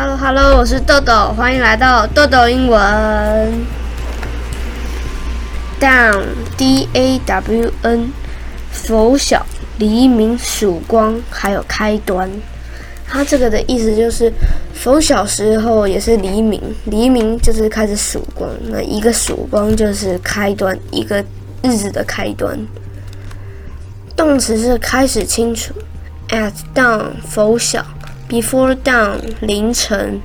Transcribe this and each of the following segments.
Hello Hello，我是豆豆，欢迎来到豆豆英文。Down D A W N，拂晓、黎明、曙光，还有开端。它这个的意思就是拂晓时候也是黎明，黎明就是开始曙光，那一个曙光就是开端，一个日子的开端。动词是开始清楚，at dawn 拂晓。Before dawn，凌晨，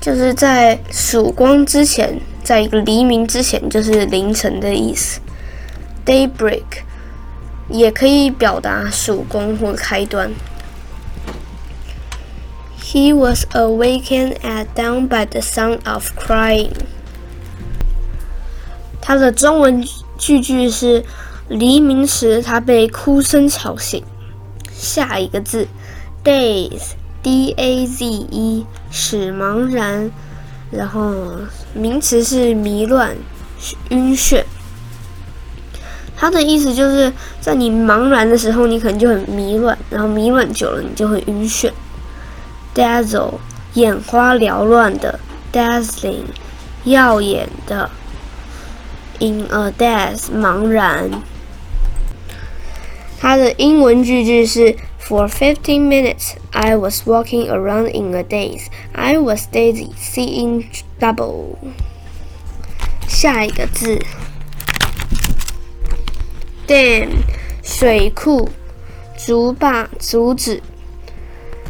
就是在曙光之前，在一个黎明之前，就是凌晨的意思。Daybreak 也可以表达曙光或开端。He was awakened at dawn by the sound of crying。它的中文句句是：黎明时，他被哭声吵醒。下一个字。Daze, D A Z E，使茫然，然后名词是迷乱、晕眩。它的意思就是在你茫然的时候，你可能就很迷乱，然后迷乱久了，你就会晕眩。Dazzle，眼花缭乱的；Dazzling，耀眼的；In a daze，茫然。它的英文句句是。For fifteen minutes, I was walking around in a daze. I was dizzy, seeing double. 下一个字，dam 水库、竹坝、阻止。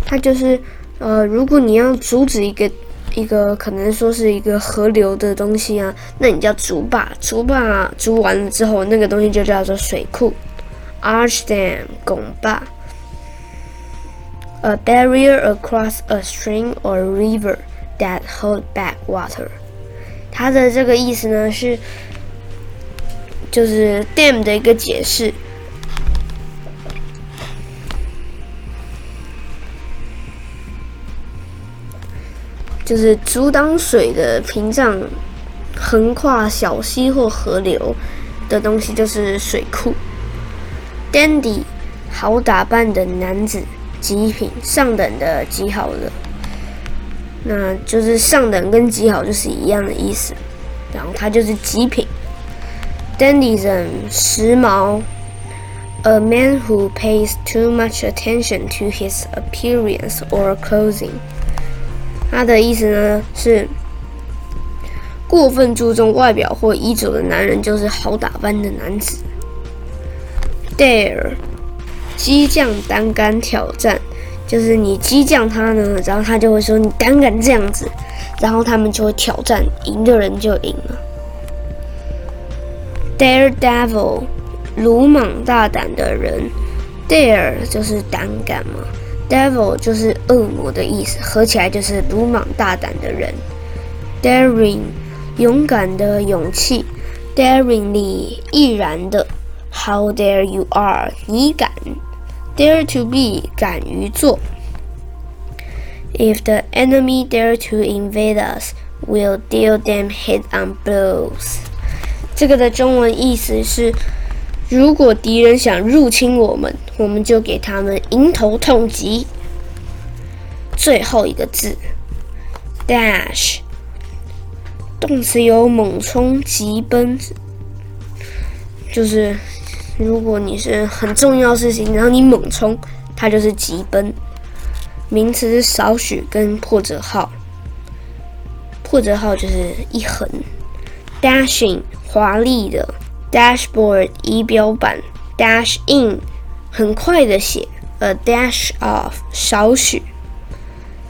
它就是呃，如果你要阻止一个一个可能说是一个河流的东西啊，那你叫竹坝。竹坝竹完了之后，那个东西就叫做水库，arch dam 拱坝。A barrier across a stream or river that hold back water。它的这个意思呢是，就是 dam 的一个解释，就是阻挡水的屏障，横跨小溪或河流的东西就是水库。Dandy，好打扮的男子。极品上等的极好的，那就是上等跟极好就是一样的意思，然后它就是极品。Dandyism 时髦，a man who pays too much attention to his appearance or clothing。它的意思呢是过分注重外表或衣着的男人就是好打扮的男子。Dare。激将胆敢挑战，就是你激将他呢，然后他就会说你胆敢这样子，然后他们就会挑战，赢的人就赢了。Daredevil，鲁莽大胆的人，Dare 就是胆敢嘛，Devil 就是恶魔的意思，合起来就是鲁莽大胆的人。Daring，勇敢的勇气，Daringly，毅然的。How dare you are，你敢？Dare to be，敢于做。If the enemy dare to invade us, we'll deal them head-on blows。这个的中文意思是：如果敌人想入侵我们，我们就给他们迎头痛击。最后一个字，dash，动词有猛冲、急奔，就是。如果你是很重要事情，然后你猛冲，它就是急奔。名词是少许跟破折号，破折号就是一横。Dashing 华丽的，Dashboard 仪表板，Dash in 很快的写，A dash off 少许。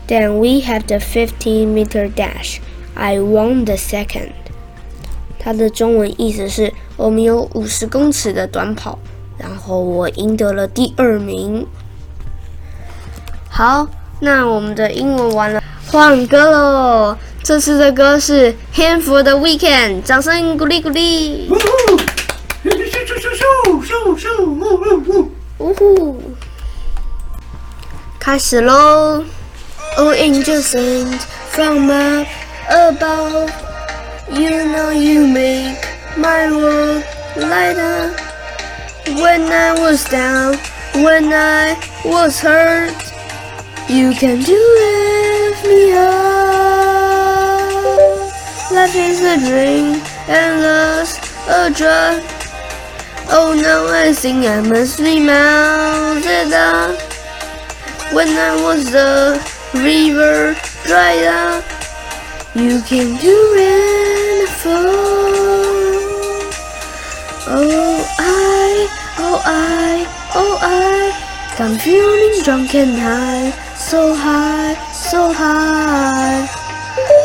Then we have the fifteen meter dash. I won the second. 它的中文意思是。我们有五十公尺的短跑，然后我赢得了第二名。好，那我们的英文完了，换歌喽！这次的歌是《Hand for the Weekend》，掌声鼓励鼓励！呜呼！开始喽！Oh angels sing from up above, you know you make. My world lighter. When I was down, when I was hurt, You can do it, me up. Life is a dream and love's a drug. Oh, now I think I must be melted up. When I was the river dried up, you came to rain fall. Oh, I, oh, I, oh, I, I'm feeling drunk and high, so high, so high.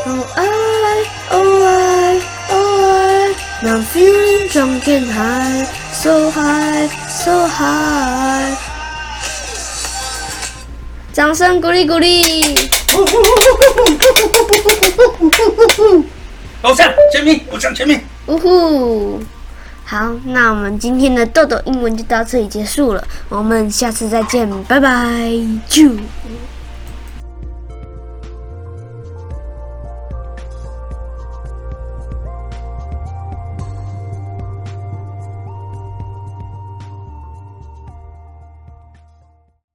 Oh, I, oh, I, oh, I, now I'm feeling drunk and high, so high, so high. 掌声鼓励鼓励！偶像签名，偶像签名。呜呼！ 好，那我们今天的豆豆英文就到这里结束了，我们下次再见，拜拜！啾。